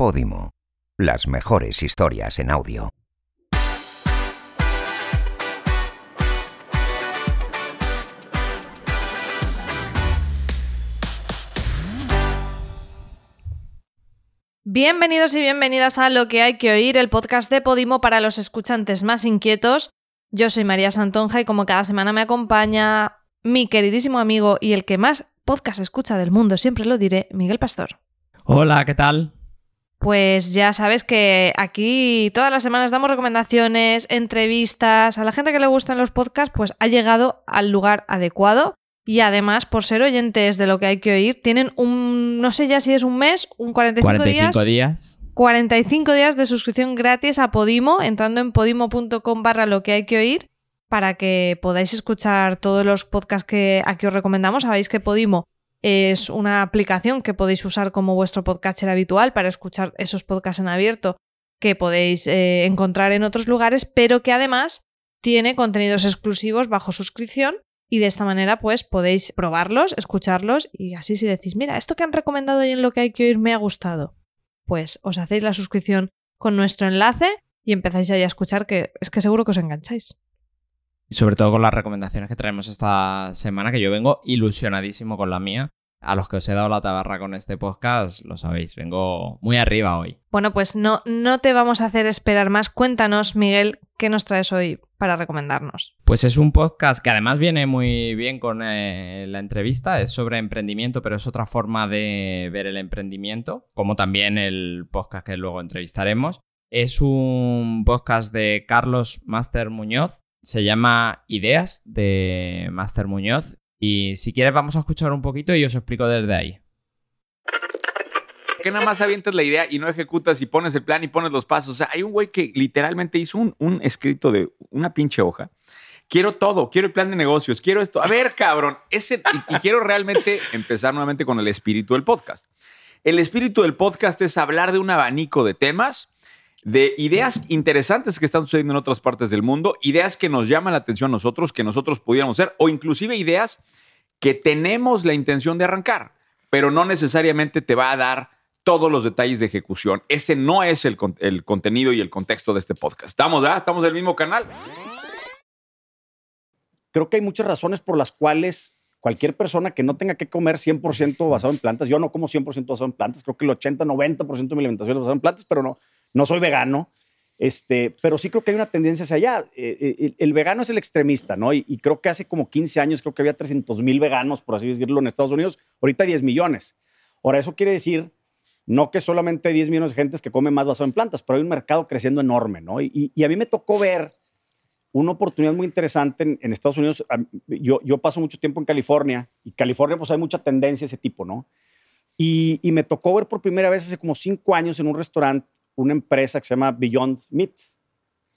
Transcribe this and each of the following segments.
Podimo. Las mejores historias en audio. Bienvenidos y bienvenidas a Lo que hay que oír, el podcast de Podimo para los escuchantes más inquietos. Yo soy María Santonja y como cada semana me acompaña mi queridísimo amigo y el que más podcast escucha del mundo, siempre lo diré, Miguel Pastor. Hola, ¿qué tal? Pues ya sabes que aquí todas las semanas damos recomendaciones, entrevistas, a la gente que le gustan los podcasts, pues ha llegado al lugar adecuado. Y además, por ser oyentes de lo que hay que oír, tienen un, no sé ya si es un mes, un 45, 45 días. 45 días de suscripción gratis a Podimo, entrando en podimo.com barra lo que hay que oír, para que podáis escuchar todos los podcasts que aquí os recomendamos. Sabéis que Podimo es una aplicación que podéis usar como vuestro podcaster habitual para escuchar esos podcasts en abierto que podéis eh, encontrar en otros lugares, pero que además tiene contenidos exclusivos bajo suscripción y de esta manera pues podéis probarlos, escucharlos y así si decís, mira, esto que han recomendado y en lo que hay que oír me ha gustado, pues os hacéis la suscripción con nuestro enlace y empezáis ya a escuchar que es que seguro que os engancháis. Y sobre todo con las recomendaciones que traemos esta semana, que yo vengo ilusionadísimo con la mía. A los que os he dado la tabarra con este podcast, lo sabéis, vengo muy arriba hoy. Bueno, pues no, no te vamos a hacer esperar más. Cuéntanos, Miguel, ¿qué nos traes hoy para recomendarnos? Pues es un podcast que además viene muy bien con eh, la entrevista, es sobre emprendimiento, pero es otra forma de ver el emprendimiento, como también el podcast que luego entrevistaremos. Es un podcast de Carlos Master Muñoz, se llama Ideas de Master Muñoz y si quieres vamos a escuchar un poquito y os explico desde ahí. Que nada más avientas la idea y no ejecutas y pones el plan y pones los pasos. O sea, hay un güey que literalmente hizo un, escrito de una pinche hoja. Quiero todo, quiero el plan de negocios, quiero esto. A ver, cabrón, ese, y quiero realmente empezar nuevamente con el espíritu del podcast. El espíritu del podcast es hablar de un abanico de temas de ideas interesantes que están sucediendo en otras partes del mundo, ideas que nos llaman la atención a nosotros, que nosotros pudiéramos ser, o inclusive ideas que tenemos la intención de arrancar, pero no necesariamente te va a dar todos los detalles de ejecución. Ese no es el, el contenido y el contexto de este podcast. ¿Estamos, verdad? ¿Estamos del mismo canal? Creo que hay muchas razones por las cuales cualquier persona que no tenga que comer 100% basado en plantas, yo no como 100% basado en plantas, creo que el 80-90% de mi alimentación es basada en plantas, pero no, no soy vegano, este, pero sí creo que hay una tendencia hacia allá. Eh, eh, el, vegano es el extremista, ¿no? Y, creo que hace como 15 años creo que había 300 mil veganos, por así decirlo, en Estados Unidos. Ahorita 10 millones. Ahora, eso quiere decir no que solamente hay 10 millones de gente que come más basado en plantas, pero hay un mercado creciendo enorme, ¿no? Y, a mí me tocó ver una oportunidad muy interesante en, Estados Unidos. Yo, paso mucho tiempo en California y California pues hay mucha tendencia a ese tipo, ¿no? Y, y me tocó ver por primera vez hace como cinco años en un restaurante una empresa que se llama Beyond Meat.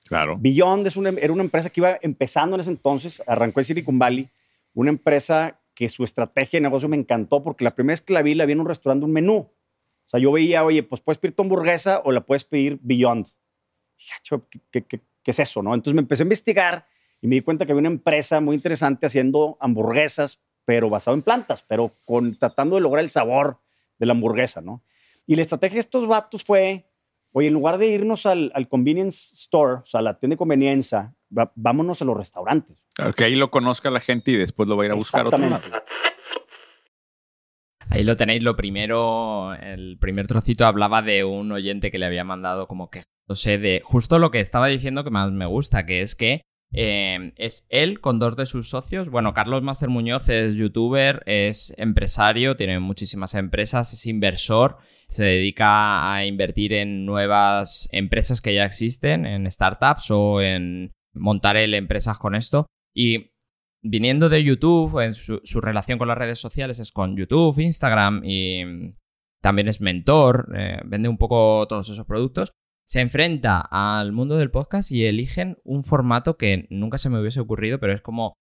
Claro. Beyond es una, era una empresa que iba empezando en ese entonces, arrancó en Silicon Valley, una empresa que su estrategia de negocio me encantó porque la primera vez que la vi, la vi en un restaurante, un menú. O sea, yo veía, oye, pues puedes pedir tu hamburguesa o la puedes pedir Beyond. ¿Qué, qué, qué es eso? ¿no? Entonces me empecé a investigar y me di cuenta que había una empresa muy interesante haciendo hamburguesas, pero basado en plantas, pero con, tratando de lograr el sabor de la hamburguesa, ¿no? Y la estrategia de estos vatos fue Oye, en lugar de irnos al, convenience store, o sea, a la tienda de conveniencia, vámonos a los restaurantes. Que ahí lo conozca la gente y después lo va a ir a buscar otro lado. Ahí lo tenéis, lo primero, el primer trocito hablaba de un oyente que le había mandado como que, no sé, de justo lo que estaba diciendo que más me gusta, que es que eh, es él con dos de sus socios. Bueno, Carlos Master Muñoz es youtuber, es empresario, tiene muchísimas empresas, es inversor se dedica a invertir en nuevas empresas que ya existen, en startups o en montar el empresas con esto. Y viniendo de YouTube, en su, relación con las redes sociales es con YouTube, Instagram y también es mentor, eh, vende un poco todos esos productos. Se enfrenta al mundo del podcast y eligen un formato que nunca se me hubiese ocurrido, pero es como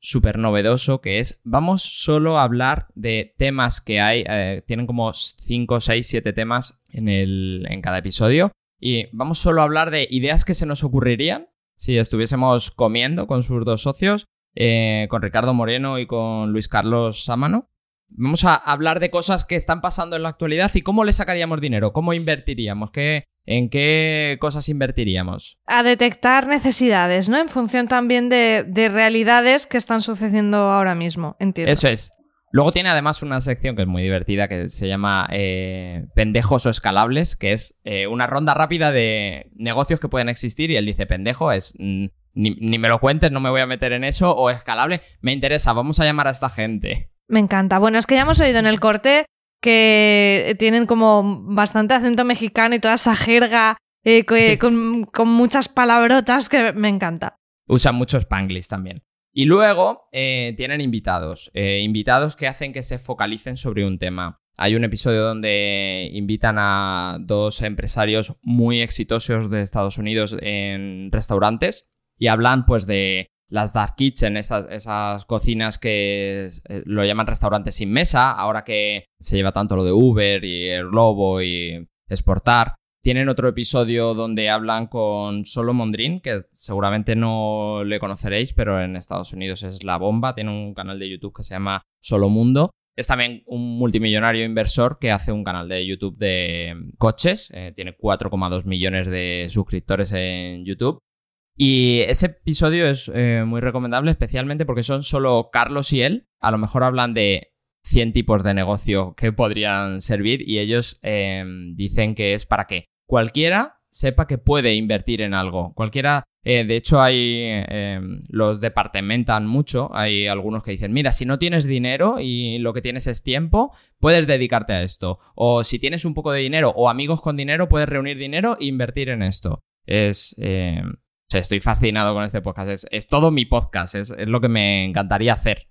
súper novedoso que es, vamos solo a hablar de temas que hay, eh, tienen como 5, 6, 7 temas en, el, en cada episodio, y vamos solo a hablar de ideas que se nos ocurrirían si estuviésemos comiendo con sus dos socios, eh, con Ricardo Moreno y con Luis Carlos Sámano. Vamos a hablar de cosas que están pasando en la actualidad y cómo le sacaríamos dinero, cómo invertiríamos, qué, en qué cosas invertiríamos. A detectar necesidades, ¿no? En función también de, de realidades que están sucediendo ahora mismo, entiendo. Eso es. Luego tiene además una sección que es muy divertida que se llama eh, Pendejos o Escalables, que es eh, una ronda rápida de negocios que pueden existir y él dice pendejo, es mm, ni, ni me lo cuentes, no me voy a meter en eso, o escalable, me interesa, vamos a llamar a esta gente. Me encanta. Bueno, es que ya hemos oído en el corte que tienen como bastante acento mexicano y toda esa jerga eh, que- con, con muchas palabrotas que me encanta. Usan mucho Spanglish también. Y luego eh, tienen invitados, eh, invitados que hacen que se focalicen sobre un tema. Hay un episodio donde invitan a dos empresarios muy exitosos de Estados Unidos en restaurantes y hablan pues de las dark kitchen, esas, esas cocinas que eh, lo llaman restaurantes sin mesa, ahora que se lleva tanto lo de Uber y el Globo y exportar. Tienen otro episodio donde hablan con Solo Mondrin, que seguramente no le conoceréis, pero en Estados Unidos es la bomba. Tiene un canal de YouTube que se llama Solo Mundo. Es también un multimillonario inversor que hace un canal de YouTube de coches. Eh, tiene 4,2 millones de suscriptores en YouTube. Y ese episodio es eh, muy recomendable, especialmente porque son solo Carlos y él. A lo mejor hablan de 100 tipos de negocio que podrían servir y ellos eh, dicen que es para que cualquiera sepa que puede invertir en algo. Cualquiera, eh, de hecho, hay eh, los departamentan mucho. Hay algunos que dicen, mira, si no tienes dinero y lo que tienes es tiempo, puedes dedicarte a esto. O si tienes un poco de dinero o amigos con dinero, puedes reunir dinero e invertir en esto. Es... eh, o sea, estoy fascinado con este podcast. Es, es todo mi podcast. Es, es lo que me encantaría hacer.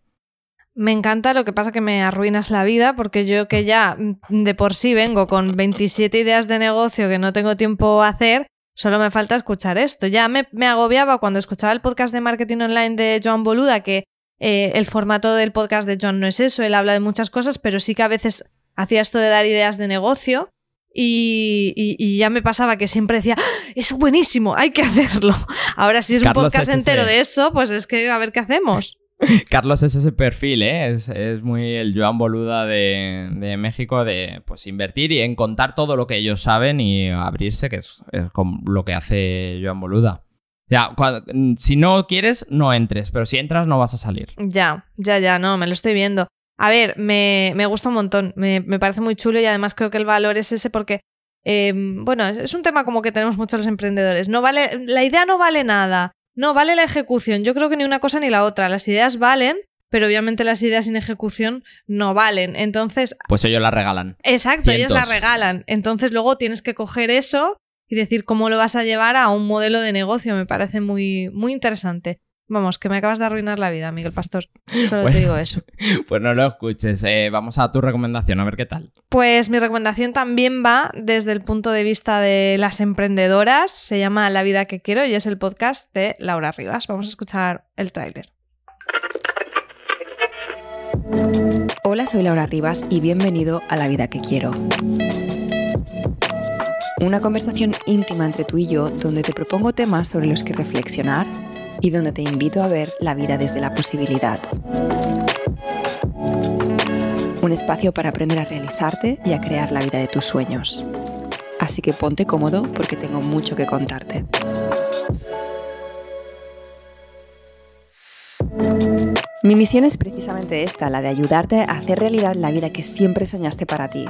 Me encanta, lo que pasa que me arruinas la vida porque yo que ya mm, de por sí vengo con 27 ideas de negocio que no tengo tiempo a hacer, solo me falta escuchar esto. Ya me, me agobiaba cuando escuchaba el podcast de marketing online de Joan Boluda, que eh, el formato del podcast de Joan no es eso, él habla de muchas cosas, pero sí que a veces hacía esto de dar ideas de negocio. Y, y- y ya me pasaba que siempre decía, "¡Ah! es buenísimo, hay que hacerlo. Ahora si es un podcast es entero de eso, pues es que a ver qué hacemos. Carlos es ese perfil, ¿eh? Es, es muy el Joan Boluda de, de México de pues invertir y en contar todo lo que ellos saben y abrirse, que es, es como lo que hace Joan Boluda. Ya, cuando- si no quieres, no entres, pero si entras no vas a salir. Ya, ya, ya, no, me lo estoy viendo. A ver, me, me gusta un montón, me, me parece muy chulo y además creo que el valor es ese porque, eh, bueno, es un tema como que tenemos muchos los emprendedores. No vale, la idea no vale nada, no vale la ejecución. Yo creo que ni una cosa ni la otra. Las ideas valen, pero obviamente las ideas sin ejecución no valen. Entonces, Pues ellos la regalan. exacto, ellos la Cientos. regalan. Entonces luego tienes que coger eso y decir cómo lo vas a llevar a un modelo de negocio. Me parece muy, muy interesante. Vamos, que me acabas de arruinar la vida, Miguel Pastor. Solo Bueno. te digo eso. Pues no lo escuches. eh, vamos a tu recomendación, a ver qué tal. Pues mi recomendación también va desde el punto de vista de las emprendedoras. Se llama La vida que quiero y es el podcast de Laura Rivas. Vamos a escuchar el tráiler. Hola, soy Laura Rivas y bienvenido a La Vida que Quiero. Una conversación íntima entre tú y yo donde te propongo temas sobre los que reflexionar y donde te invito a ver la vida desde la posibilidad. Un espacio para aprender a realizarte y a crear la vida de tus sueños. Así que ponte cómodo porque tengo mucho que contarte. Mi misión es precisamente esta, la de ayudarte a hacer realidad la vida que siempre soñaste para ti.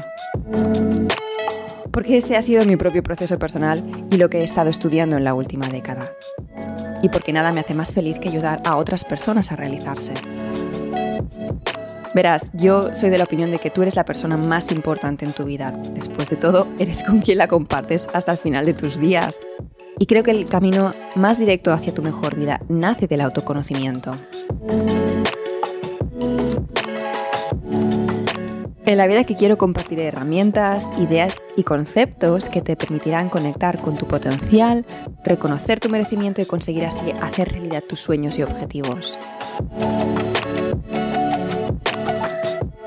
Porque ese ha sido mi propio proceso personal y lo que he estado estudiando en la última década. Y porque nada me hace más feliz que ayudar a otras personas a realizarse. Verás, yo soy de la opinión de que tú eres la persona más importante en tu vida. Después de todo, eres con quien la compartes hasta el final de tus días. Y creo que el camino más directo hacia tu mejor vida nace del autoconocimiento. En la vida que quiero compartir herramientas, ideas y conceptos que te permitirán conectar con tu potencial, reconocer tu merecimiento y conseguir así hacer realidad tus sueños y objetivos.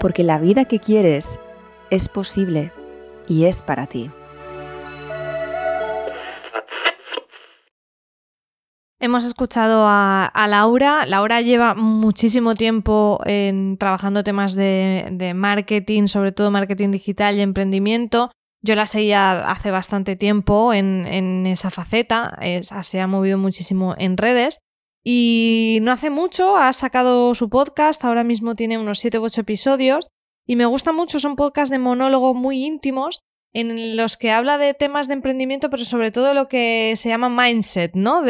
Porque la vida que quieres es posible y es para ti. Hemos escuchado a, Laura. Laura lleva muchísimo tiempo en, trabajando temas de, marketing, sobre todo marketing digital y emprendimiento. Yo la seguía hace bastante tiempo en, esa faceta, es- se ha movido muchísimo en redes y no hace mucho ha sacado su podcast, ahora mismo tiene unos 7 u 8 episodios y me gusta mucho, son podcasts de monólogo muy íntimos en los que habla de temas de emprendimiento, pero sobre todo lo que se llama mindset, ¿no?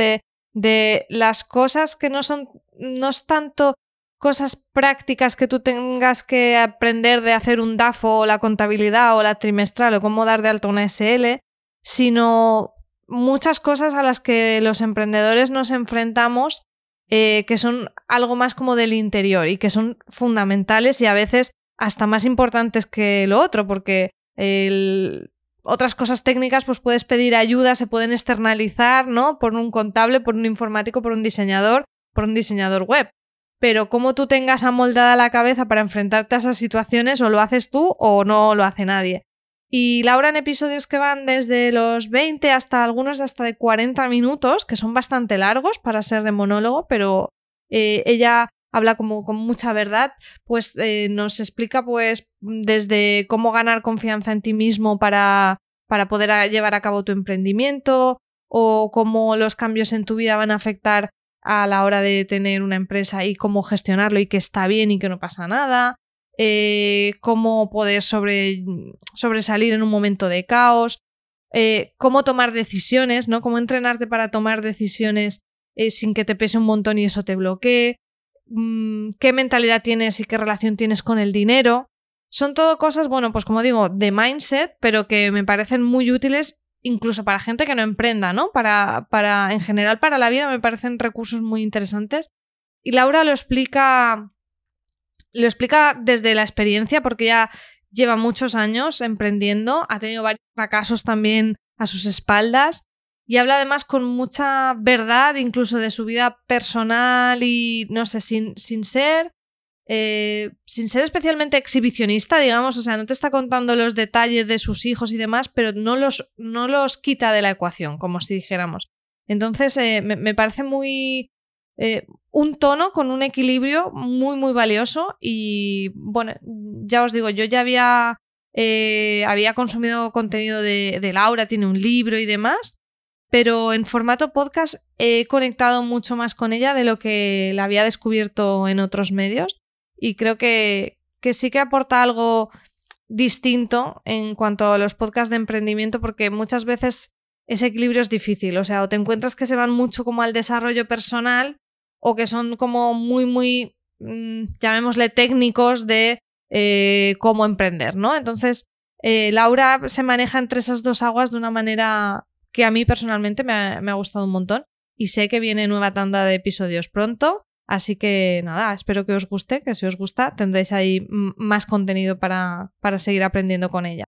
De las cosas que no son, no es tanto cosas prácticas que tú tengas que aprender de hacer un DAFO o la contabilidad o la trimestral o cómo dar de alta una SL, sino muchas cosas a las que los emprendedores nos enfrentamos eh, que son algo más como del interior y que son fundamentales y a veces hasta más importantes que lo otro, porque el- otras cosas técnicas pues puedes pedir ayuda, se pueden externalizar, ¿no? Por un contable, por un informático, por un diseñador, por un diseñador web. Pero cómo tú tengas amoldada la cabeza para enfrentarte a esas situaciones, o lo haces tú o no lo hace nadie. Y Laura en episodios que van desde los 20 hasta algunos hasta de 40 minutos, que son bastante largos para ser de monólogo, pero eh, ella habla como con mucha verdad, pues eh, nos explica pues desde cómo ganar confianza en ti mismo para, para poder llevar a cabo tu emprendimiento o cómo los cambios en tu vida van a afectar a la hora de tener una empresa y cómo gestionarlo y que está bien y que no pasa nada, eh, cómo poder sobre, sobresalir en un momento de caos, eh, cómo tomar decisiones, ¿no? Cómo entrenarte para tomar decisiones sin que te pese un montón y eso te bloquee, mm, qué mentalidad tienes y qué relación tienes con el dinero. Son todo cosas, bueno, pues como digo, de mindset, pero que me parecen muy útiles incluso para gente que no emprenda, ¿no? Para, para, en general, para la vida me parecen recursos muy interesantes. Y Laura lo explica, lo explica desde la experiencia, porque ya lleva muchos años emprendiendo, ha tenido varios fracasos también a sus espaldas y habla además con mucha verdad, incluso de su vida personal y, no sé, sin, sin ser eh, sin ser especialmente exhibicionista, digamos, o sea, no te está contando los detalles de sus hijos y demás, pero no los, no los quita de la ecuación, como si dijéramos. Entonces, eh, me, parece muy... Eh, un tono con un equilibrio muy, muy valioso y, bueno, ya os digo, yo ya había, había consumido contenido de Laura, tiene un libro y demás, pero en formato podcast he conectado mucho más con ella de lo que la había descubierto en otros medios y creo que, que, sí que aporta algo distinto en cuanto a los podcasts de emprendimiento porque muchas veces ese equilibrio es difícil, o sea, o te encuentras que se van mucho como al desarrollo personal o que son como muy, muy, mmm, llamémosle técnicos de eh, cómo emprender, ¿no? Entonces, eh, Laura se maneja entre esas dos aguas de una manera que a mí personalmente me ha, gustado un montón y sé que viene nueva tanda de episodios pronto. Así que nada, espero que os guste, que si os gusta tendréis ahí más contenido para, para seguir aprendiendo con ella.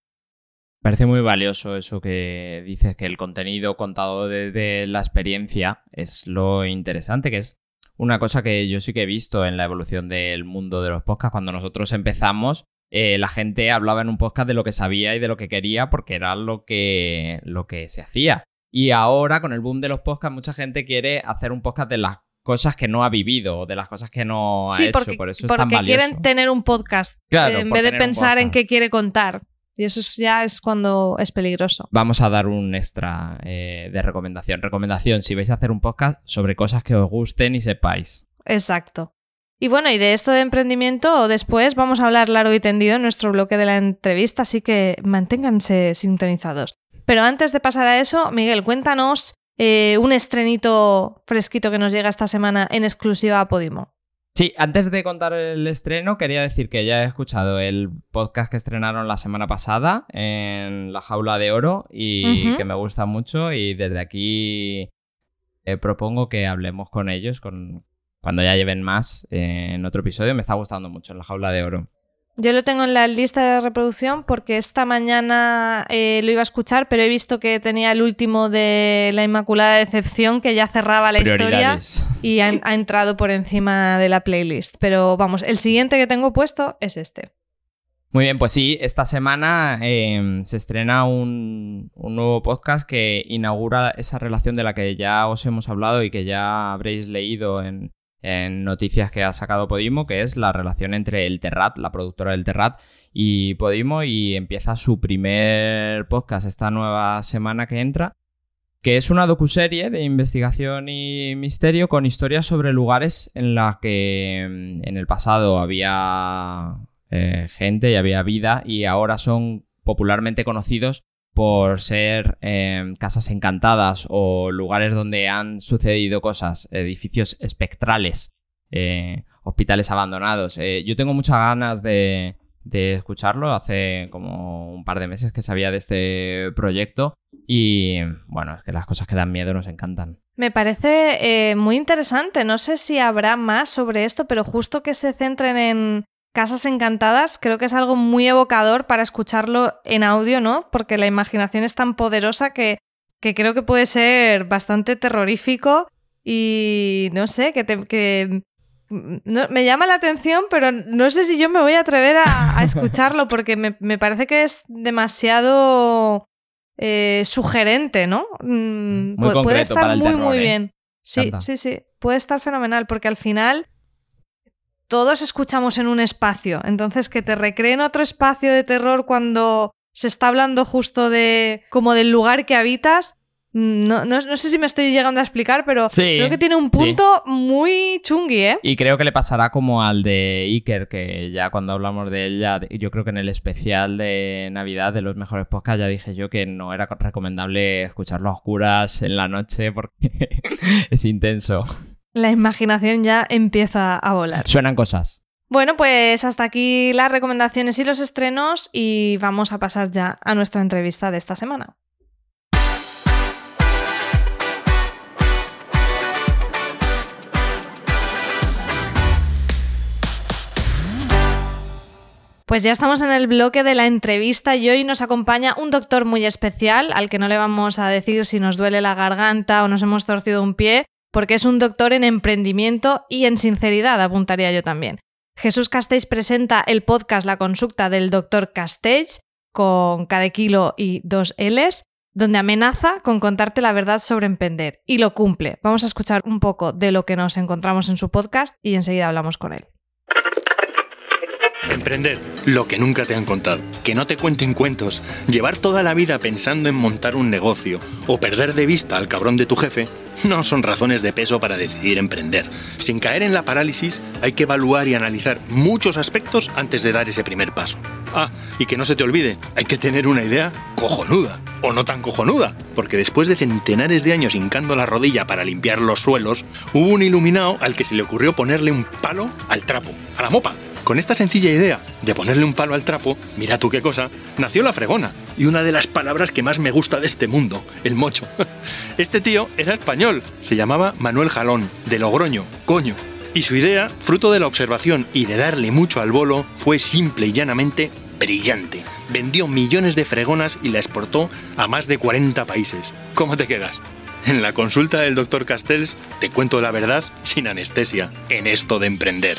Parece muy valioso eso que dices, que el contenido contado desde la experiencia es lo interesante, que es una cosa que yo sí que he visto en la evolución del mundo de los podcasts. Cuando nosotros empezamos, eh, la gente hablaba en un podcast de lo que sabía y de lo que quería porque era lo que, lo que se hacía. Y ahora, con el boom de los podcasts, mucha gente quiere hacer un podcast de las cosas que no ha vivido o de las cosas que no ha sí, hecho. Porque, por eso es porque tan valioso. quieren tener un podcast claro, eh, en vez de pensar en qué quiere contar. Y eso ya es cuando es peligroso. Vamos a dar un extra eh, de recomendación. Recomendación, si vais a hacer un podcast sobre cosas que os gusten y sepáis. Exacto. Y bueno, y de esto de emprendimiento, después vamos a hablar largo y tendido en nuestro bloque de la entrevista, así que manténganse sintonizados. Pero antes de pasar a eso, Miguel, cuéntanos eh, un estrenito fresquito que nos llega esta semana en exclusiva a Podimo. Sí, antes de contar el estreno, quería decir que ya he escuchado el podcast que estrenaron la semana pasada en La Jaula de Oro y uh -huh. que me gusta mucho y desde aquí eh, propongo que hablemos con ellos con, cuando ya lleven más eh, en otro episodio. Me está gustando mucho en La Jaula de Oro. Yo lo tengo en la lista de reproducción porque esta mañana eh, lo iba a escuchar, pero he visto que tenía el último de La Inmaculada Decepción, que ya cerraba la historia y ha, ha, entrado por encima de la playlist. Pero vamos, el siguiente que tengo puesto es este. Muy bien, pues sí, esta semana eh, se estrena un, un, nuevo podcast que inaugura esa relación de la que ya os hemos hablado y que ya habréis leído en, en noticias que ha sacado Podimo, que es la relación entre el Terrat, la productora del Terrat, y Podimo, y empieza su primer podcast esta nueva semana que entra, que es una docuserie de investigación y misterio con historias sobre lugares en la que mm, en el pasado había eh, gente y había vida y ahora son popularmente conocidos por ser eh, casas encantadas o lugares donde han sucedido cosas, edificios espectrales, eh, hospitales abandonados. Eh, yo tengo muchas ganas de, de, escucharlo. Hace como un par de meses que sabía de este proyecto y bueno, es que las cosas que dan miedo nos encantan. Me parece muy interesante. No sé si habrá más sobre esto, pero justo que se centren en Casas Encantadas creo que es algo muy evocador para escucharlo en audio, ¿no? Porque la imaginación es tan poderosa que, que creo que puede ser bastante terrorífico y no sé, que, te, que no, me llama la atención, pero no sé si yo me voy a atrever a, a escucharlo porque me, me, parece que es demasiado eh, sugerente, ¿no? Mm, muy puede estar para el muy, terror, muy ¿eh? bien. Sí, sí, sí. Puede estar fenomenal porque al final todos escuchamos en un espacio. Entonces, que te recreen otro espacio de terror cuando se está hablando justo de como del lugar que habitas. No, no, no sé si me estoy llegando a explicar, pero Sí, creo que tiene un punto muy chungui, ¿eh? Y creo que le pasará como al de Iker, que ya cuando hablamos de él, ya, yo creo que en el especial de Navidad de los mejores podcasts ya dije yo que no era recomendable escucharlo a oscuras en la noche porque es intenso. La imaginación ya empieza a volar. Suenan cosas. Bueno, pues hasta aquí las recomendaciones y los estrenos y vamos a pasar ya a nuestra entrevista de esta semana. Pues ya estamos en el bloque de la entrevista y hoy nos acompaña un doctor muy especial al que no le vamos a decir si nos duele la garganta o nos hemos torcido un pie, porque es un doctor en emprendimiento y en sinceridad, apuntaría yo también. Jesús Castells presenta el podcast La Consulta del Dr. Castells con cada kilo y dos L's, donde amenaza con contarte la verdad sobre emprender y lo cumple. Vamos a escuchar un poco de lo que nos encontramos en su podcast y enseguida hablamos con él. Emprender, lo que nunca te han contado. Que no te cuenten cuentos. Llevar toda la vida pensando en montar un negocio o perder de vista al cabrón de tu jefe no son razones de peso para decidir emprender. Sin caer en la parálisis, hay que evaluar y analizar muchos aspectos antes de dar ese primer paso. Ah, y que no se te olvide, hay que tener una idea cojonuda. O no tan cojonuda, porque después de centenares de años hincando la rodilla para limpiar los suelos, hubo un iluminado al que se le ocurrió ponerle un palo al trapo, a la mopa. Con esta sencilla idea de ponerle un palo al trapo, mira tú qué cosa, nació la fregona. Y una de las palabras que más me gusta de este mundo, el mocho. Este tío era español, se llamaba Manuel Jalón, de Logroño, coño. Y su idea, fruto de la observación y de darle mucho al bolo, fue simple y llanamente brillante. Vendió millones de fregonas y la exportó a más de 40 países. ¿Cómo te quedas? En la consulta del doctor Castells te cuento la verdad sin anestesia en esto de emprender.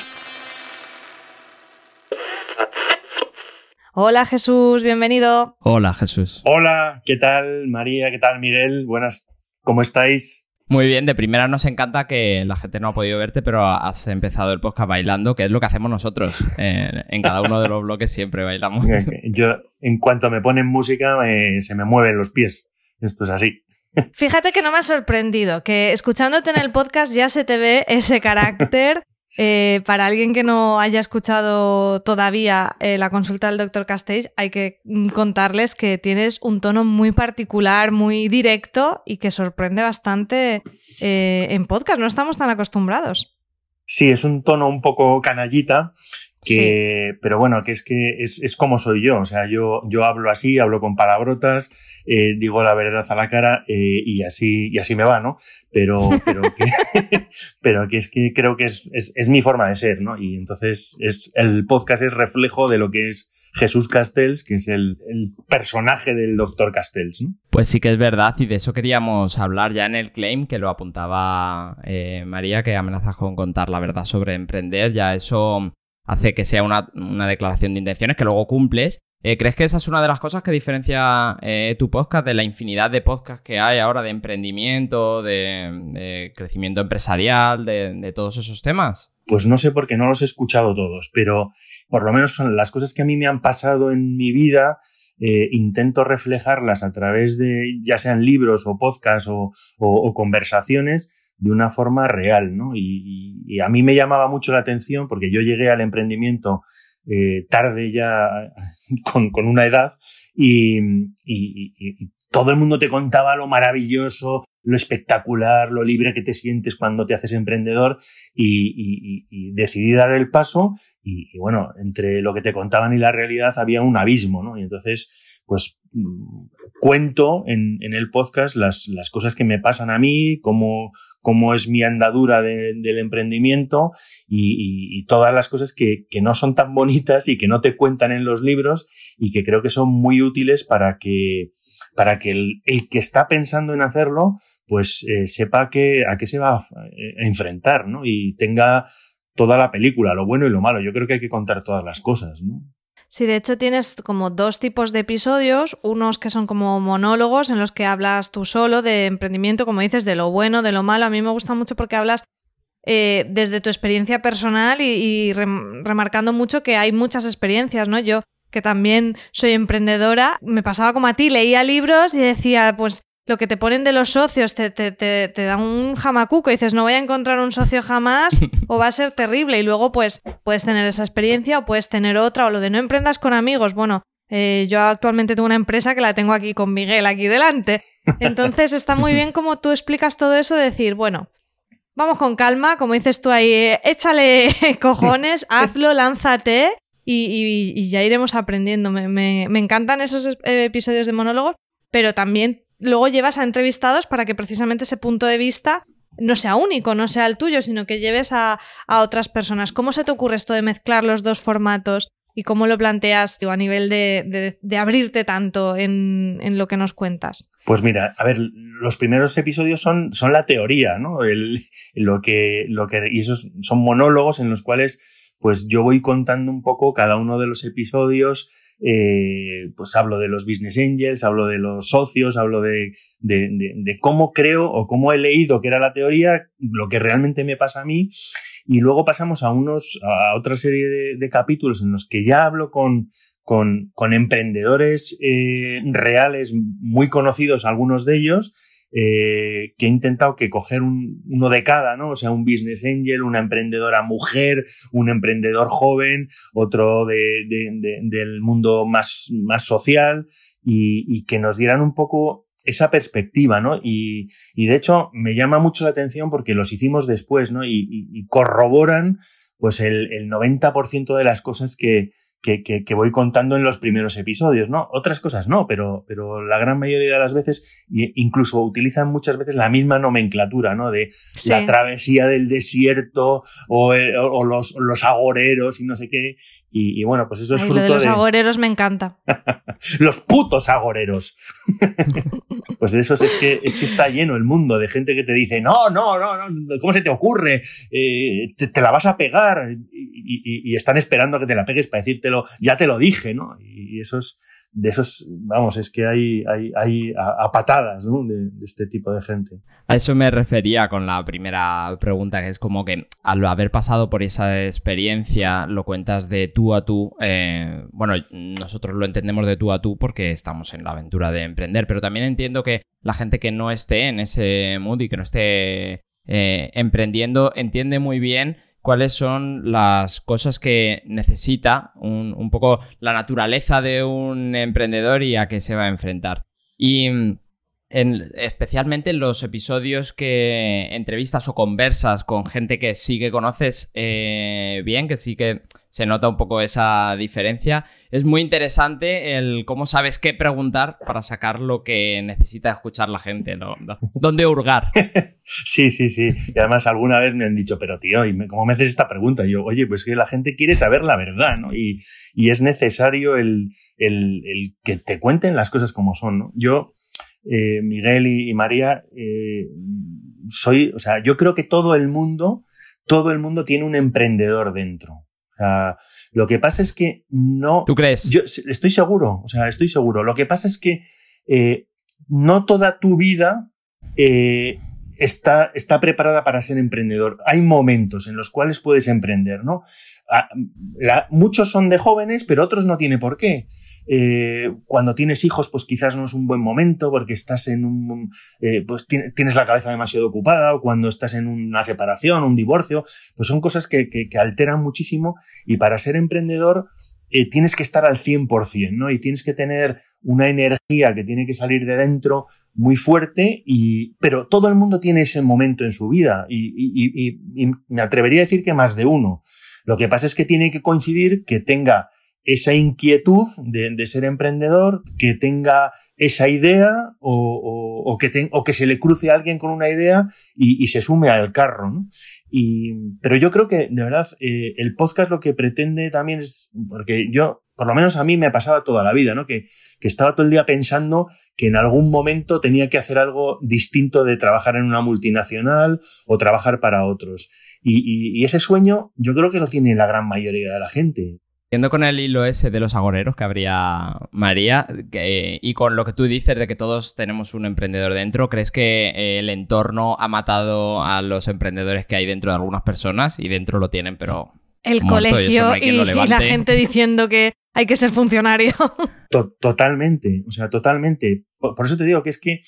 Hola Jesús, bienvenido. Hola Jesús. Hola, ¿qué tal María? ¿Qué tal Miguel? Buenas, ¿cómo estáis? Muy bien, de primera nos encanta que la gente no ha podido verte, pero has empezado el podcast bailando, que es lo que hacemos nosotros. En, en cada uno de los bloques siempre bailamos. Yo, en cuanto me ponen música, me- se me mueven los pies. Esto es así. Fíjate que no me ha sorprendido, que escuchándote en el podcast ya se te ve ese carácter. Eh, para alguien que no haya escuchado todavía eh, la consulta del doctor Castells, hay que mm, contarles que tienes un tono muy particular, muy directo y que sorprende bastante eh, en podcast. No estamos tan acostumbrados. Sí, es un tono un poco canallita, que, pero bueno, que es que es, es como soy yo. O sea, yo, yo hablo así, hablo con palabrotas, eh, digo la verdad a la cara eh, y, así, y así me va, ¿no? Pero, pero, que, pero que es que creo que es, es, es mi forma de ser, ¿no? Y entonces es, el podcast es reflejo de lo que es Jesús Castells, que es el, el personaje del doctor Castells, ¿no? Pues sí que es verdad, y de eso queríamos hablar ya en el claim, que lo apuntaba eh, María, que amenazas con contar la verdad sobre emprender. Ya eso hace que sea una, declaración de intenciones que luego cumples. Eh, ¿Crees que esa es una de las cosas que diferencia eh, tu podcast de la infinidad de podcasts que hay ahora de emprendimiento, de, crecimiento empresarial, de, todos esos temas? Pues no sé porque no los he escuchado todos, pero por lo menos son las cosas que a mí me han pasado en mi vida. Eh, intento reflejarlas a través de ya sean libros o podcasts o, conversaciones de una forma real, ¿no? y, a mí me llamaba mucho la atención porque yo llegué al emprendimiento eh, tarde ya con, una edad y, todo el mundo te contaba lo maravilloso, lo espectacular, lo libre que te sientes cuando te haces emprendedor y, decidí dar el paso y, bueno, entre lo que te contaban y la realidad había un abismo, ¿no? Y entonces, pues mm, cuento en, el podcast las, cosas que me pasan a mí, cómo, cómo es mi andadura del emprendimiento y, todas las cosas que, no son tan bonitas y que no te cuentan en los libros y que creo que son muy útiles para que, para que el, que está pensando en hacerlo, pues eh, sepa a qué se va a enfrentar, ¿no? Y tenga toda la película, lo bueno y lo malo. Yo creo que hay que contar todas las cosas, ¿no? Sí, de hecho tienes como dos tipos de episodios, unos que son como monólogos en los que hablas tú solo de emprendimiento, como dices, de lo bueno, de lo malo. A mí me gusta mucho porque hablas eh, desde tu experiencia personal y, remarcando mucho que hay muchas experiencias, ¿no? Yo que también soy emprendedora, me pasaba como a ti, leía libros y decía, pues lo que te ponen de los socios te, te, te, te da un jamacuco y dices, no voy a encontrar un socio jamás o va a ser terrible. Y luego, pues, puedes tener esa experiencia o puedes tener otra o lo de no emprendas con amigos. Bueno, eh, yo actualmente tengo una empresa que la tengo aquí con Miguel, aquí delante. Entonces está muy bien como tú explicas todo eso de decir, bueno, vamos con calma, como dices tú ahí, eh, échale cojones, hazlo, lánzate y, ya iremos aprendiendo. Me, me, me encantan esos eh, episodios de monólogos, pero también luego llevas a entrevistados para que precisamente ese punto de vista no sea único, no sea el tuyo, sino que lleves a, otras personas. ¿Cómo se te ocurre esto de mezclar los dos formatos y cómo lo planteas a nivel de, abrirte tanto en, lo que nos cuentas? Pues mira, a ver, los primeros episodios son, son la teoría, ¿no? lo que, lo que, y esos son monólogos en los cuales pues yo voy contando un poco cada uno de los episodios eh, pues hablo de los business angels, hablo de los socios, hablo de, cómo creo o cómo he leído que era la teoría, lo que realmente me pasa a mí, y luego pasamos a unos, a otra serie de, capítulos en los que ya hablo con, con, emprendedores eh, reales muy conocidos, algunos de ellos, eh, que he intentado que coger uno de cada, ¿no? O sea, un business angel, una emprendedora mujer, un emprendedor joven, otro del mundo más, más social y, que nos dieran un poco esa perspectiva, ¿no? Y, de hecho me llama mucho la atención porque los hicimos después, ¿no? Y, corroboran pues el, el 90% de las cosas que, que, voy contando en los primeros episodios, ¿no? Otras cosas no, pero, pero la gran mayoría de las veces incluso utilizan muchas veces la misma nomenclatura, ¿no? De la travesía del desierto o, los, los, agoreros y no sé qué. Y, bueno, pues eso es fruto lo de los agoreros me encanta. los putos agoreros. pues de esos es que, es que está lleno el mundo de gente que te dice, no, no, no, no ¿cómo se te ocurre? Eh, te, la vas a pegar. Y, están esperando a que te la pegues para decírtelo, ya te lo dije, ¿no? Y esos de esos, vamos, es que hay, hay, a, patadas ¿no? de, este tipo de gente. A eso me refería con la primera pregunta, que es como que al haber pasado por esa experiencia, lo cuentas de tú a tú. Eh, bueno, nosotros lo entendemos de tú a tú porque estamos en la aventura de emprender, pero también entiendo que la gente que no esté en ese mood y que no esté eh, emprendiendo entiende muy bien cuáles son las cosas que necesita un, poco la naturaleza de un emprendedor y a qué se va a enfrentar. Y especialmente en los episodios que entrevistas o conversas con gente que sí que conoces eh, bien, que sí que se nota un poco esa diferencia. Es muy interesante el cómo sabes qué preguntar para sacar lo que necesita escuchar la gente, ¿no? ¿Dónde hurgar? Sí, sí, sí. Y además alguna vez me han dicho, pero tío, ¿y cómo me haces esta pregunta? Y yo, oye, pues que la gente quiere saber la verdad, ¿no? Y, es necesario el, que te cuenten las cosas como son, ¿no? Yo, eh, Miguel y, María, eh, soy, o sea, yo creo que todo el mundo, todo el mundo tiene un emprendedor dentro. O sea, lo que pasa es que no. ¿Tú crees? Yo estoy seguro, o sea, estoy seguro. Lo que pasa es que eh, no toda tu vida eh, está, está preparada para ser emprendedor. Hay momentos en los cuales puedes emprender, ¿no? Ah, la- muchos son de jóvenes, pero otros no tiene por qué. Eh, cuando tienes hijos, pues quizás no es un buen momento porque estás en un, eh, pues ti- tienes la cabeza demasiado ocupada o cuando estás en una separación, un divorcio, pues son cosas que, que- alteran muchísimo y para ser emprendedor eh, tienes que estar al 100%, ¿no? Y tienes que tener una energía que tiene que salir de dentro muy fuerte, y, pero todo el mundo tiene ese momento en su vida y me atrevería a decir que más de uno. Lo que pasa es que tiene que coincidir que tenga esa inquietud de, de ser emprendedor, que tenga esa idea o, o- o que o que se le cruce a alguien con una idea y, y se sume al carro. ¿no? Y, pero yo creo que, de verdad, eh, el podcast lo que pretende también es, porque yo, por lo menos a mí me pasaba toda la vida, ¿no? que, que estaba todo el día pensando que en algún momento tenía que hacer algo distinto de trabajar en una multinacional o trabajar para otros. Y- y ese sueño yo creo que lo tiene la gran mayoría de la gente. Yendo con el hilo ese de los agoreros que habría María, que- y con lo que tú dices de que todos tenemos un emprendedor dentro, ¿crees que eh, el entorno ha matado a los emprendedores que hay dentro de algunas personas? Y dentro lo tienen, pero El colegio no y, la gente diciendo que hay que ser funcionario. To- totalmente, o sea, totalmente. Por, por eso te digo que es que,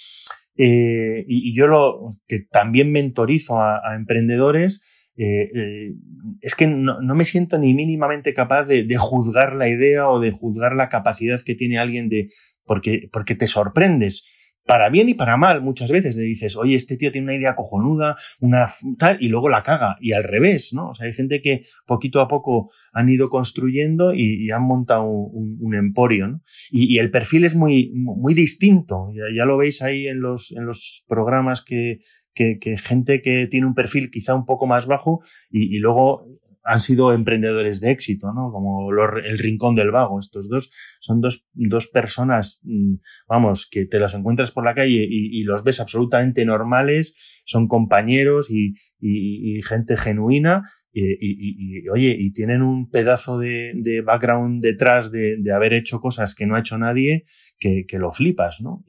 eh, y, y yo lo que también mentorizo a, a emprendedores, eh, eh, es que no, me siento ni mínimamente capaz de, de juzgar la idea o de juzgar la capacidad que tiene alguien de, porque, porque te sorprendes. Para bien y para mal, muchas veces le dices, oye, este tío tiene una idea cojonuda, una tal, y luego la caga. Y al revés, ¿no? O sea, hay gente que poquito a poco han ido construyendo y, han montado un, emporio, ¿no? Y, el perfil es muy, muy distinto. Ya, lo veis ahí en los, en los programas que, que, que gente que tiene un perfil quizá un poco más bajo y luego han sido emprendedores de éxito, ¿no? Como el Rincón del Vago. Estos dos son dos, dos personas, mm, vamos, que te los encuentras por la calle y, los ves absolutamente normales, son compañeros y, y- gente genuina y, y- oye, y tienen un pedazo de, background detrás de, de haber hecho cosas que no ha hecho nadie que, que lo flipas, ¿no?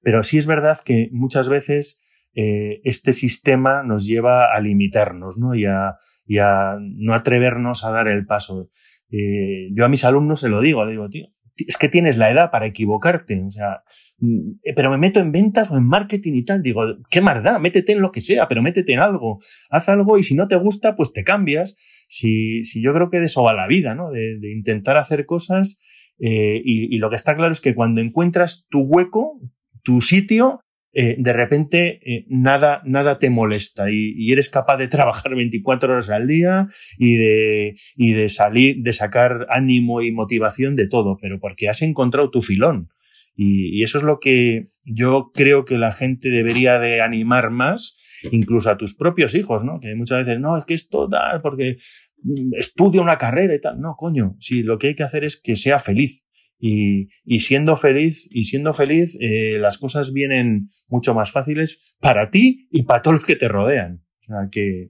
Pero sí es verdad que muchas veces eh, este sistema nos lleva a limitarnos, ¿no? Y a, y a no atrevernos a dar el paso. Eh, yo a mis alumnos se lo digo, le digo, tío, es que tienes la edad para equivocarte, o sea, mm, pero me meto en ventas o en marketing y tal, digo, qué maldad, métete en lo que sea, pero métete en algo, haz algo y si no te gusta, pues te cambias. Si, si yo creo que de eso va la vida, ¿no? De, de intentar hacer cosas eh, y, y lo que está claro es que cuando encuentras tu hueco, tu sitio, eh, de repente eh, nada, nada te molesta y, eres capaz de trabajar 24 horas al día y de, y de salir, de sacar ánimo y motivación de todo, pero porque has encontrado tu filón. Y, eso es lo que yo creo que la gente debería de animar más, incluso a tus propios hijos, ¿no? Que muchas veces, no, es que esto tal, porque mm, estudia una carrera y tal. No, coño, sí, lo que hay que hacer es que sea feliz. Y, y siendo feliz, y siendo feliz, eh, las cosas vienen mucho más fáciles para ti y para todos los que te rodean. O sea que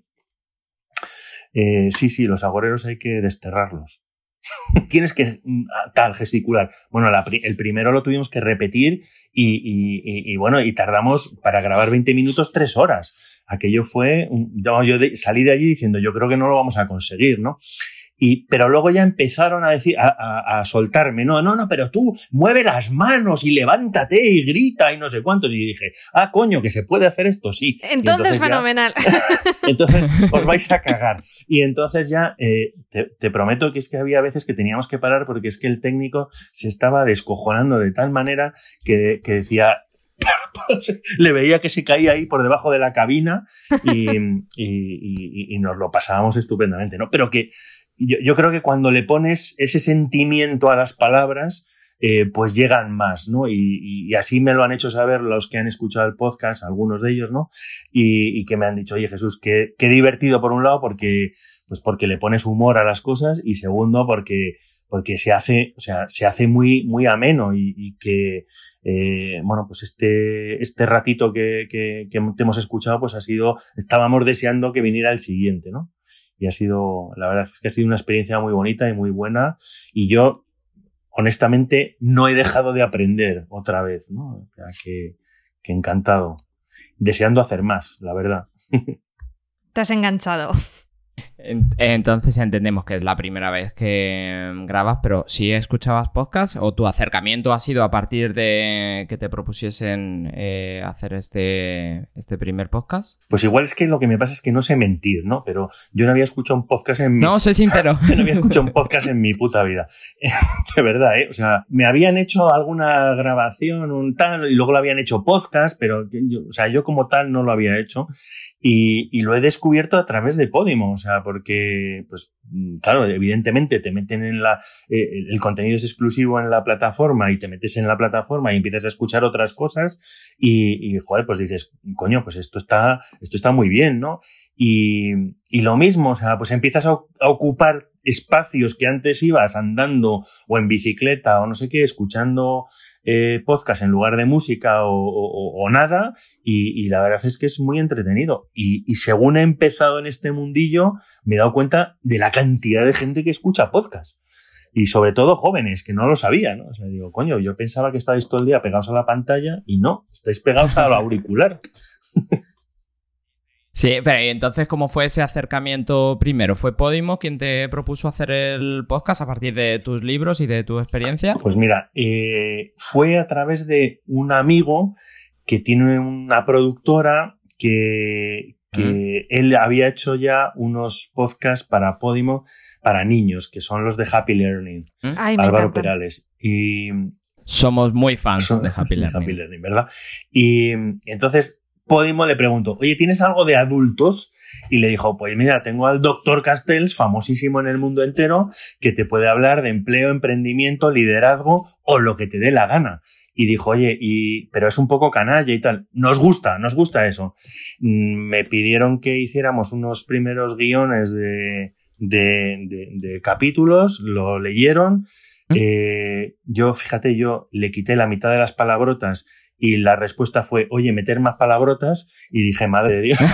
eh, sí, sí, los agoreros hay que desterrarlos. Tienes que mm, tal gesticular. Bueno, la el primero lo tuvimos que repetir y, y- y- y bueno, y tardamos para grabar 20 minutos tres horas. Aquello fue, un- yo, yo de- salí de allí diciendo, yo creo que no lo vamos a conseguir, ¿no? Y, pero luego ya empezaron a decir, a, a- a soltarme, no, no, no, pero tú mueve las manos y levántate y grita y no sé cuántos. Y dije, ah, coño, que se puede hacer esto, sí. Entonces, ya- fenomenal. entonces os vais a cagar. Y entonces ya eh, te, te prometo que es que había veces que teníamos que parar porque es que el técnico se estaba descojonando de tal manera que, que decía. Le veía que se caía ahí por debajo de la cabina y, y- y- y nos lo pasábamos estupendamente, ¿no? Pero que yo, creo que cuando le pones ese sentimiento a las palabras, eh, pues llegan más, ¿no? Y, así me lo han hecho saber los que han escuchado el podcast, algunos de ellos, ¿no? y, que me han dicho, oye Jesús, qué, qué divertido por un lado porque, pues porque le pones humor a las cosas y segundo porque, porque se hace, o sea, se hace muy, muy ameno y, y que, eh, bueno, pues este, este ratito que, que, que te hemos escuchado, pues ha sido, estábamos deseando que viniera el siguiente, ¿no? Y ha sido, la verdad es que ha sido una experiencia muy bonita y muy buena y yo, honestamente, no he dejado de aprender otra vez, ¿no? Que encantado, deseando hacer más, la verdad. Te has enganchado. Entonces entendemos que es la primera vez que grabas, pero si escuchabas podcast o tu acercamiento ha sido a partir de que te propusiesen eh, hacer este, este primer podcast. Pues igual es que lo que me pasa es que no sé mentir, ¿no? Pero yo no había escuchado un podcast en mi... No, sé sincero. yo no había escuchado un podcast en mi puta vida. de verdad, ¿eh? O sea, me habían hecho alguna grabación, un tal, y luego lo habían hecho podcast, pero yo, o sea, yo como tal no lo había hecho. Y, y lo he descubierto a través de Podimo, o sea, porque, pues, mm, claro, evidentemente te meten en la. Eh, el contenido es exclusivo en la plataforma y te metes en la plataforma y empiezas a escuchar otras cosas y, y joder, pues dices, coño, pues esto está, esto está muy bien, ¿no? Y, y lo mismo, o sea, pues empiezas a ocupar espacios que antes ibas andando o en bicicleta o no sé qué, escuchando eh, podcast en lugar de música o, nada, y, la verdad es que es muy entretenido. Y, según he empezado en este mundillo, me he dado cuenta de la cantidad de gente que escucha podcast. Y sobre todo jóvenes, que no lo sabía, ¿no? O digo, coño, yo pensaba que estabais todo el día pegados a la pantalla y no, estáis pegados al auricular. Sí, pero ¿y entonces cómo fue ese acercamiento primero? ¿Fue Podimo quien te propuso hacer el podcast a partir de tus libros y de tu experiencia? Pues mira, eh, fue a través de un amigo que tiene una productora que, que mm. él había hecho ya unos podcasts para Podimo para niños, que son los de Happy Learning. Ay, Álvaro Perales. Y somos muy fans de Happy Learning. Happy Learning, ¿verdad? Y entonces Podimo le preguntó, oye, ¿tienes algo de adultos? Y le dijo, pues mira, tengo al doctor Castells, famosísimo en el mundo entero, que te puede hablar de empleo, emprendimiento, liderazgo o lo que te dé la gana. Y dijo, oye, y, pero es un poco canalla y tal. Nos gusta, nos gusta eso. Me pidieron que hiciéramos unos primeros guiones de, de, de, de capítulos, lo leyeron. ¿Mm? Eh, yo, fíjate, yo le quité la mitad de las palabrotas y la respuesta fue, oye, meter más palabrotas y dije, madre de Dios.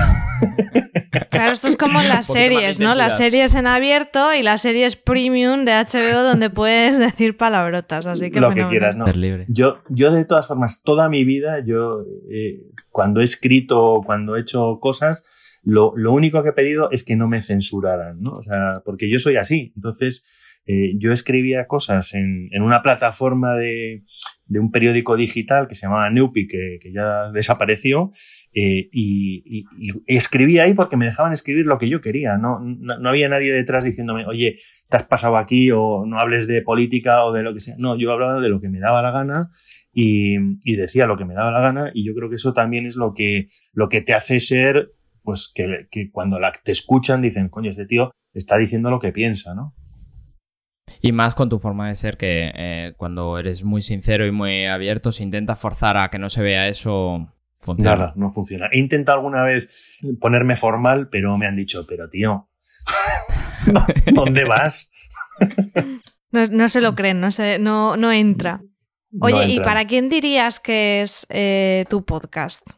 Claro, esto es como las series, ¿no? Las series en abierto y las series premium de HBO donde puedes decir palabrotas, así que lo que quieras, ¿no? Yo, yo de todas formas, toda mi vida, yo eh, cuando he escrito, cuando he hecho cosas, lo, lo, único que he pedido es que no me censuraran, ¿no? O sea, porque yo soy así. Entonces, eh, yo escribía cosas en, en una plataforma de, de, un periódico digital que se llamaba Neupi, que, que ya desapareció, eh, y, escribía ahí porque me dejaban escribir lo que yo quería. ¿no? No, no, había nadie detrás diciéndome, oye, te has pasado aquí o no hables de política o de lo que sea. No, yo hablaba de lo que me daba la gana y, y decía lo que me daba la gana y yo creo que eso también es lo que, lo que te hace ser, pues que, que cuando la, te escuchan dicen, coño, este tío está diciendo lo que piensa, ¿no? Y más con tu forma de ser que eh, cuando eres muy sincero y muy abierto, si intentas forzar a que no se vea eso, funciona. Nada, no funciona. He intentado alguna vez ponerme formal, pero me han dicho, pero tío, ¿dónde vas? no, no, se lo creen, no, se, no, no entra. Oye, no entra. ¿y para quién dirías que es eh, tu podcast?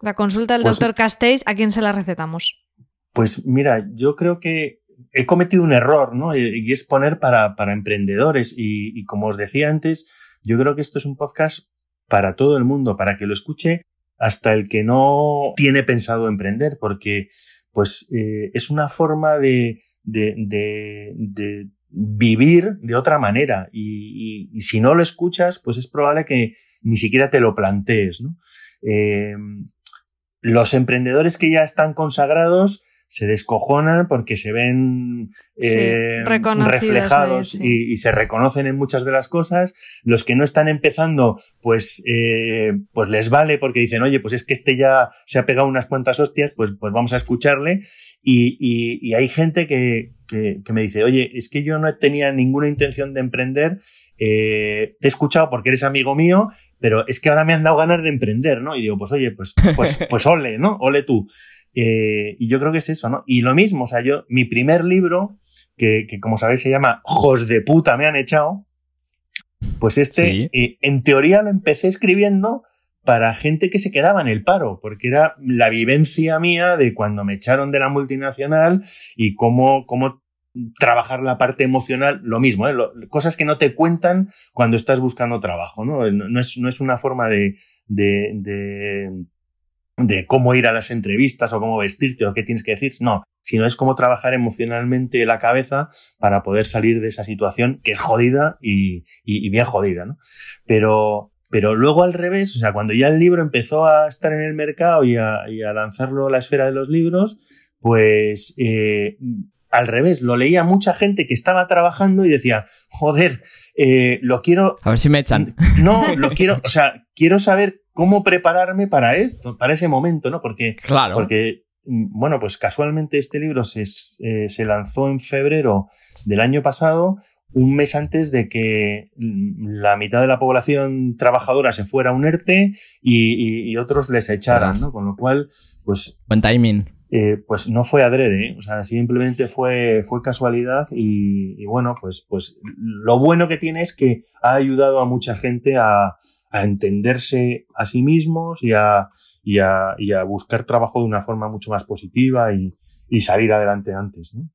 La consulta del pues, doctor Castells, ¿a quién se la recetamos? Pues mira, yo creo que he cometido un error, ¿no? Y, es poner para, para emprendedores. Y, como os decía antes, yo creo que esto es un podcast para todo el mundo, para que lo escuche hasta el que no tiene pensado emprender, porque pues eh, es una forma de, de, de, de, vivir de otra manera. Y, y, si no lo escuchas, pues es probable que ni siquiera te lo plantees, ¿no? Eh, los emprendedores que ya están consagrados, se descojonan porque se ven eh, sí, reflejados sí. y, y, se reconocen en muchas de las cosas. Los que no están empezando, pues, eh, pues les vale porque dicen, oye, pues es que este ya se ha pegado unas cuantas hostias, pues, pues vamos a escucharle. Y, y, y hay gente que, que, que, me dice, oye, es que yo no tenía ninguna intención de emprender, eh, te he escuchado porque eres amigo mío, pero es que ahora me han dado ganas de emprender, ¿no? Y digo, pues oye, pues, pues, pues ole, ¿no? Ole tú. Eh, y yo creo que es eso, ¿no? Y lo mismo, o sea, yo, mi primer libro, que, que como sabéis se llama Jos de puta me han echado, pues este, sí. eh, en teoría lo empecé escribiendo para gente que se quedaba en el paro, porque era la vivencia mía de cuando me echaron de la multinacional y cómo, cómo trabajar la parte emocional, lo mismo, ¿eh? cosas que no te cuentan cuando estás buscando trabajo, ¿no? No, es, no es, una forma de, de, de, de, cómo ir a las entrevistas o cómo vestirte o qué tienes que decir, no, sino es cómo trabajar emocionalmente la cabeza para poder salir de esa situación que es jodida y, bien jodida, ¿no? Pero, pero luego al revés, o sea, cuando ya el libro empezó a estar en el mercado y a, y a lanzarlo a la esfera de los libros, pues eh, al revés, lo leía mucha gente que estaba trabajando y decía, joder, eh, lo quiero... A ver si me echan. No, lo quiero, o sea, quiero saber cómo prepararme para esto, para ese momento, ¿no? Porque, claro. porque mm, bueno, pues casualmente este libro se, eh, se lanzó en febrero del año pasado, un mes antes de que mm, la mitad de la población trabajadora se fuera a un ERTE y, y, otros les echaran, ¿no? Con lo cual, pues... Buen timing. Eh, pues no fue adrede, ¿eh? o sea, simplemente fue, fue casualidad y, bueno, pues, pues lo bueno que tiene es que ha ayudado a mucha gente a, a entenderse a sí mismos y a, y, a, y a, buscar trabajo de una forma mucho más positiva y, y salir adelante antes, ¿no?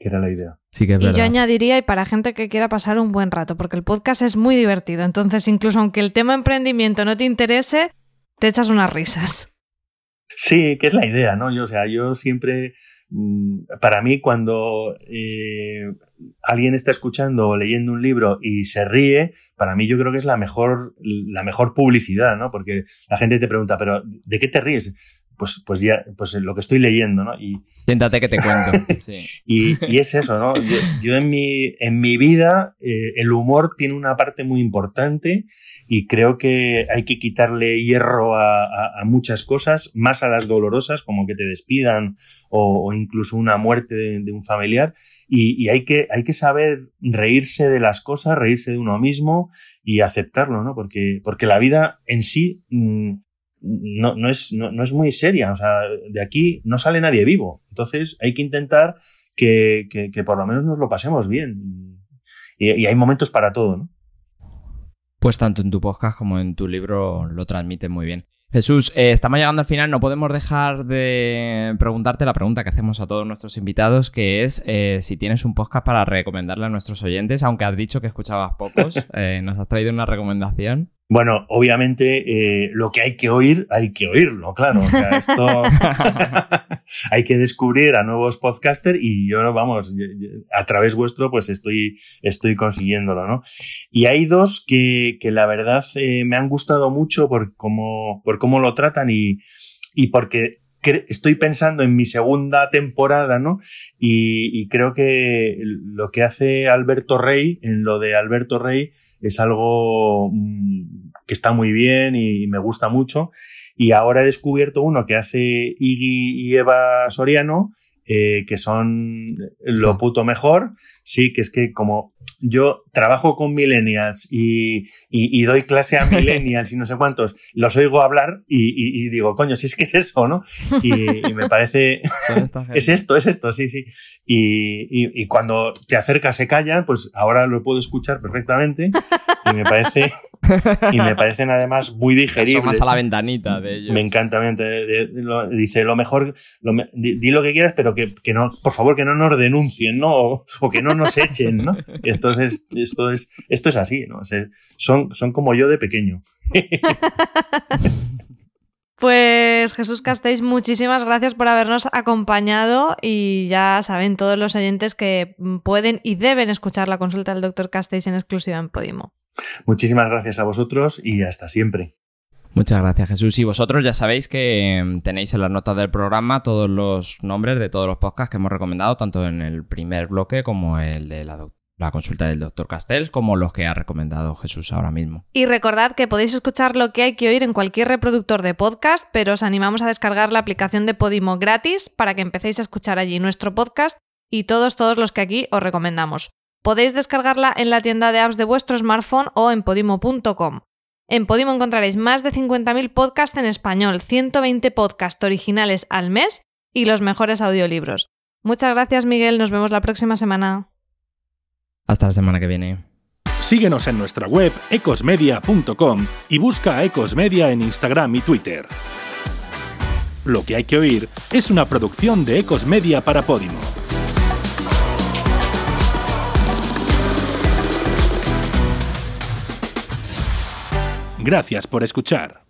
Que era la idea. Sí que es y yo añadiría, y para gente que quiera pasar un buen rato, porque el podcast es muy divertido, entonces incluso aunque el tema emprendimiento no te interese, te echas unas risas. Sí, que es la idea, ¿no? Yo, o sea, yo siempre, mm, para mí, cuando eh, alguien está escuchando o leyendo un libro y se ríe, para mí yo creo que es la mejor, la mejor publicidad, ¿no? Porque la gente te pregunta, pero ¿de qué te ríes? Pues, pues ya, pues lo que estoy leyendo, ¿no? Y, Siéntate que te cuento. y, y, es eso, ¿no? Yo, en, mi, en mi vida eh, el humor tiene una parte muy importante y creo que hay que quitarle hierro a, a, muchas cosas, más a las dolorosas, como que te despidan o, o incluso una muerte de, de un familiar. Y, y, hay, que, hay que saber reírse de las cosas, reírse de uno mismo y aceptarlo, ¿no? Porque, porque la vida en sí... Mmm, no, no, es, no, es muy seria. O sea, de aquí no sale nadie vivo. Entonces hay que intentar que, que, por lo menos nos lo pasemos bien. Y, y, hay momentos para todo, ¿no? Pues tanto en tu podcast como en tu libro lo transmiten muy bien. Jesús, eh, estamos llegando al final, no podemos dejar de preguntarte la pregunta que hacemos a todos nuestros invitados, que es eh, si tienes un podcast para recomendarle a nuestros oyentes, aunque has dicho que escuchabas pocos, eh, nos has traído una recomendación. Bueno, obviamente eh, lo que hay que oír, hay que oírlo, claro. O sea, esto hay que descubrir a nuevos podcasters y yo, vamos, a través vuestro, pues estoy, estoy consiguiéndolo, ¿no? Y hay dos que, que la verdad eh, me han gustado mucho por cómo, por cómo lo tratan y, y porque estoy pensando en mi segunda temporada, ¿no? Y, y, creo que lo que hace Alberto Rey, en lo de Alberto Rey, es algo mm, que está muy bien y me gusta mucho. Y ahora he descubierto uno que hace Iggy y Eva Soriano, eh, que son lo puto mejor. Sí, que es que como yo trabajo con millennials y, y, doy clase a millennials y no sé cuántos, los oigo hablar y, y, digo, coño, si es que es eso, ¿no? Y, me parece, es esto, es esto, sí, sí. Y, cuando te acercas se callan, pues ahora lo puedo escuchar perfectamente y me parece... y me parecen además muy digeribles. más a la ventanita de ellos. Me encanta, dice lo mejor, di, lo que quieras, pero que, que, no, por favor, que no nos denuncien, ¿no? O, o que no nos echen, ¿no? Entonces, entonces, esto es, esto es así, ¿no? son, son como yo de pequeño. Pues Jesús Castells, muchísimas gracias por habernos acompañado y ya saben todos los oyentes que pueden y deben escuchar la consulta del doctor Castells en exclusiva en Podimo. Muchísimas gracias a vosotros y hasta siempre. Muchas gracias Jesús. Y vosotros ya sabéis que tenéis en las notas del programa todos los nombres de todos los podcasts que hemos recomendado, tanto en el primer bloque como el de la doctora la consulta del doctor Castell como los que ha recomendado Jesús ahora mismo. Y recordad que podéis escuchar lo que hay que oír en cualquier reproductor de podcast, pero os animamos a descargar la aplicación de Podimo gratis para que empecéis a escuchar allí nuestro podcast y todos, todos los que aquí os recomendamos. Podéis descargarla en la tienda de apps de vuestro smartphone o en podimo.com. En Podimo encontraréis más de 50.000 podcasts en español, 120 podcasts originales al mes y los mejores audiolibros. Muchas gracias Miguel, nos vemos la próxima semana. Hasta la semana que viene. Síguenos en nuestra web ecosmedia.com y busca a Ecosmedia en Instagram y Twitter. Lo que hay que oír es una producción de Ecosmedia para Podimo. Gracias por escuchar.